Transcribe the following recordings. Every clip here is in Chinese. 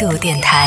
度电台。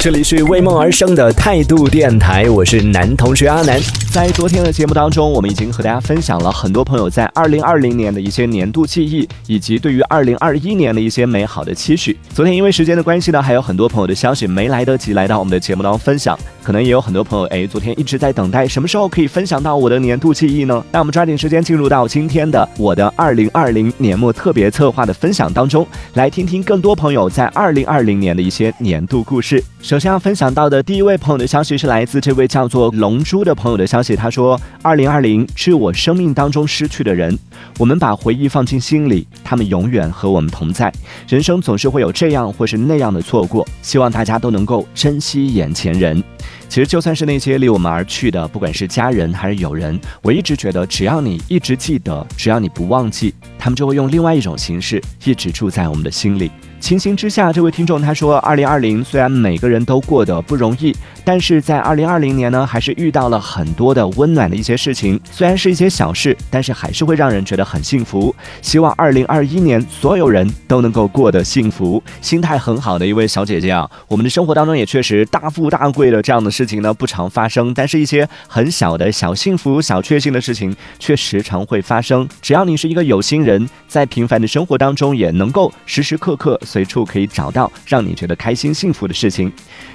这里是为梦而生的态度电台，我是男同学阿南。在昨天的节目当中，我们已经和大家分享了很多朋友在二零二零年的一些年度记忆，以及对于二零二一年的一些美好的期许。昨天因为时间的关系呢，还有很多朋友的消息没来得及来到我们的节目当中分享，可能也有很多朋友哎，昨天一直在等待什么时候可以分享到我的年度记忆呢？那我们抓紧时间进入到今天的我的二零二零年末特别策划的分享当中，来听听更多朋友在二零二零年的一些年度故事。首先要分享到的第一位朋友的消息是来自这位叫做龙珠的朋友的消息，他说：“二零二零是我生命当中失去的人，我们把回忆放进心里，他们永远和我们同在。人生总是会有这样或是那样的错过，希望大家都能够珍惜眼前人。”其实就算是那些离我们而去的，不管是家人还是友人，我一直觉得，只要你一直记得，只要你不忘记，他们就会用另外一种形式一直住在我们的心里。情形之下，这位听众他说：“二零二零虽然每个人都过得不容易，但是在二零二零年呢，还是遇到了很多的温暖的一些事情。虽然是一些小事，但是还是会让人觉得很幸福。希望二零二一年所有人都能够过得幸福。心态很好的一位小姐姐啊，我们的生活当中也确实大富大贵的这样的事情呢不常发生，但是一些很小的小幸福、小确幸的事情却时常会发生。只要你是一个有心人，在平凡的生活当中也能够时时刻刻。”随处可以找到让你觉得开心幸福的事情。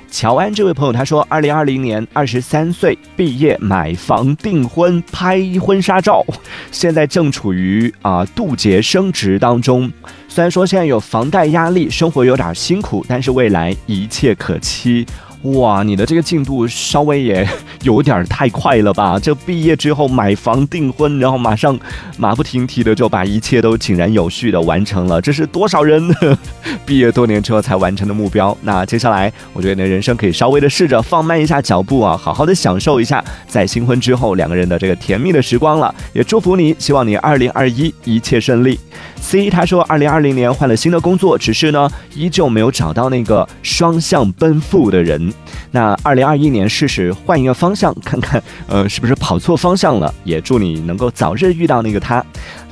乔安这位朋友他说，二零二零年二十三岁毕业，买房订婚，拍婚纱照，现在正处于啊渡劫升值当中。虽然说现在有房贷压力，生活有点辛苦，但是未来一切可期。哇，你的这个进度稍微也有点太快了吧？这毕业之后买房订婚，然后马上马不停蹄的就把一切都井然有序的完成了，这是多少人 毕业多年之后才完成的目标？那接下来，我觉得你的人生可以稍微的试着放慢一下脚步啊，好好的享受一下在新婚之后两个人的这个甜蜜的时光了。也祝福你，希望你二零二一一切顺利。C 他说，二零二零年换了新的工作，只是呢依旧没有找到那个双向奔赴的人。那二零二一年试试换一个方向，看看呃是不是跑错方向了。也祝你能够早日遇到那个他。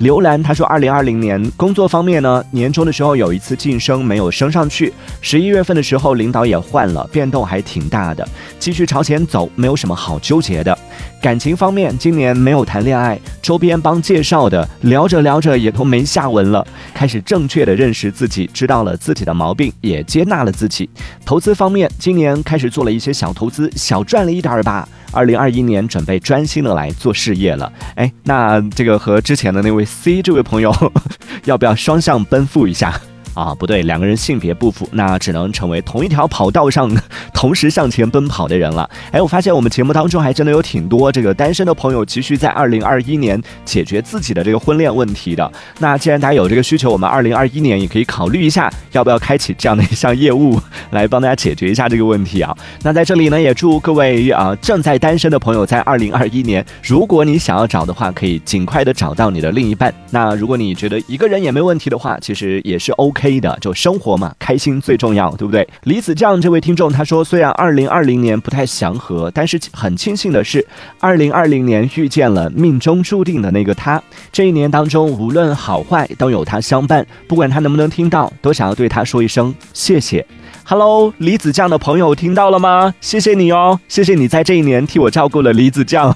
刘兰他说，二零二零年工作方面呢，年终的时候有一次晋升没有升上去，十一月份的时候领导也换了，变动还挺大的。继续朝前走，没有什么好纠结的。感情方面，今年没有谈恋爱，周边帮介绍的，聊着聊着也都没下文了。开始正确的认识自己，知道了自己的毛病，也接纳了自己。投资方面，今年开始做了一些小投资，小赚了一点儿吧。二零二一年准备专心的来做事业了。哎，那这个和之前的那位 C 这位朋友，要不要双向奔赴一下？啊，不对，两个人性别不符，那只能成为同一条跑道上 同时向前奔跑的人了。哎，我发现我们节目当中还真的有挺多这个单身的朋友急需在二零二一年解决自己的这个婚恋问题的。那既然大家有这个需求，我们二零二一年也可以考虑一下，要不要开启这样的一项业务来帮大家解决一下这个问题啊？那在这里呢，也祝各位啊正在单身的朋友在二零二一年，如果你想要找的话，可以尽快的找到你的另一半。那如果你觉得一个人也没问题的话，其实也是 OK。黑的，就生活嘛，开心最重要，对不对？李子酱这位听众他说，虽然二零二零年不太祥和，但是很庆幸的是，二零二零年遇见了命中注定的那个他。这一年当中，无论好坏都有他相伴，不管他能不能听到，都想要对他说一声谢谢。Hello，李子酱的朋友听到了吗？谢谢你哦，谢谢你在这一年替我照顾了李子酱，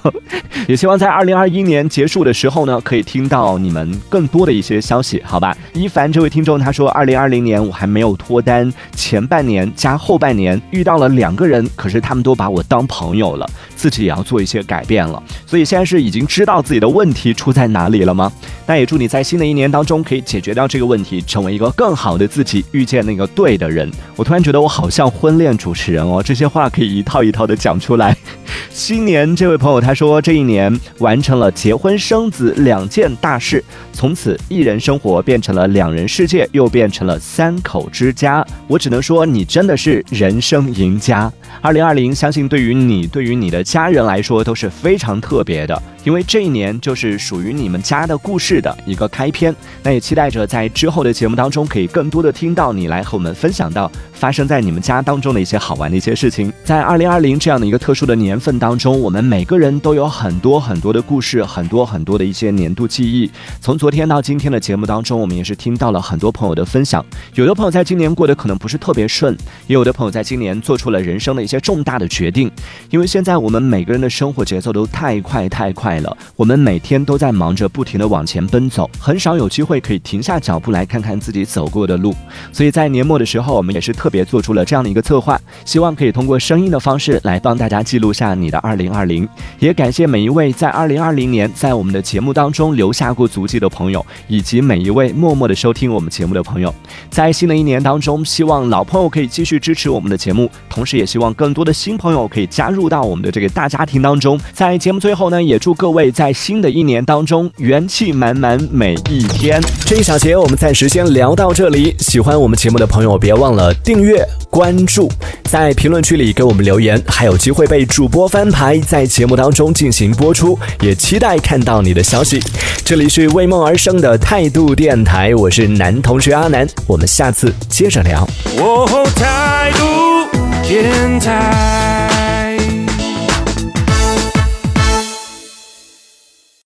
也希望在二零二一年结束的时候呢，可以听到你们更多的一些消息，好吧？一凡这位听众他说，二零二零年我还没有脱单，前半年加后半年遇到了两个人，可是他们都把我当朋友了，自己也要做一些改变了，所以现在是已经知道自己的问题出在哪里了吗？那也祝你在新的一年当中可以解决掉这个问题，成为一个更好的自己，遇见那个对的人。我突然。觉得我好像婚恋主持人哦，这些话可以一套一套的讲出来。新年，这位朋友他说，这一年年完成了结婚生子两件大事，从此一人生活变成了两人世界，又变成了三口之家。我只能说，你真的是人生赢家。二零二零，相信对于你，对于你的家人来说都是非常特别的。因为这一年就是属于你们家的故事的一个开篇，那也期待着在之后的节目当中可以更多的听到你来和我们分享到发生在你们家当中的一些好玩的一些事情。在二零二零这样的一个特殊的年份当中，我们每个人都有很多很多的故事，很多很多的一些年度记忆。从昨天到今天的节目当中，我们也是听到了很多朋友的分享。有的朋友在今年过得可能不是特别顺，也有的朋友在今年做出了人生的一些重大的决定。因为现在我们每个人的生活节奏都太快太快了，我们每天都在忙着不停的往前奔走，很少有机会可以停下脚步来看看自己走过的路。所以在年末的时候，我们也是特别做出了这样的一个策划，希望可以通过声音的方式来帮大家记录下你的二零二零。也感谢每一位位在二零二零年在我们的节目当中留下过足迹的朋友，以及每一位默默的收听我们节目的朋友。在新的一年当中，希望老朋友可以继续支持我们的节目，同时也希望更多的新朋友可以加入到我们的这个大家庭当中。在节目最后呢，也祝各位在新的一年当中元气满满每一天。这一小节我们暂时先聊到这里。喜欢我们节目的朋友，别忘了订阅、关注，在评论区里给我们留言，还有机会被主播翻牌，在节目当中进行播出。也期待看到你的消息。这里是为梦而生的态度电台，我是男同学阿南，我们下次接着聊。哦，态度电台。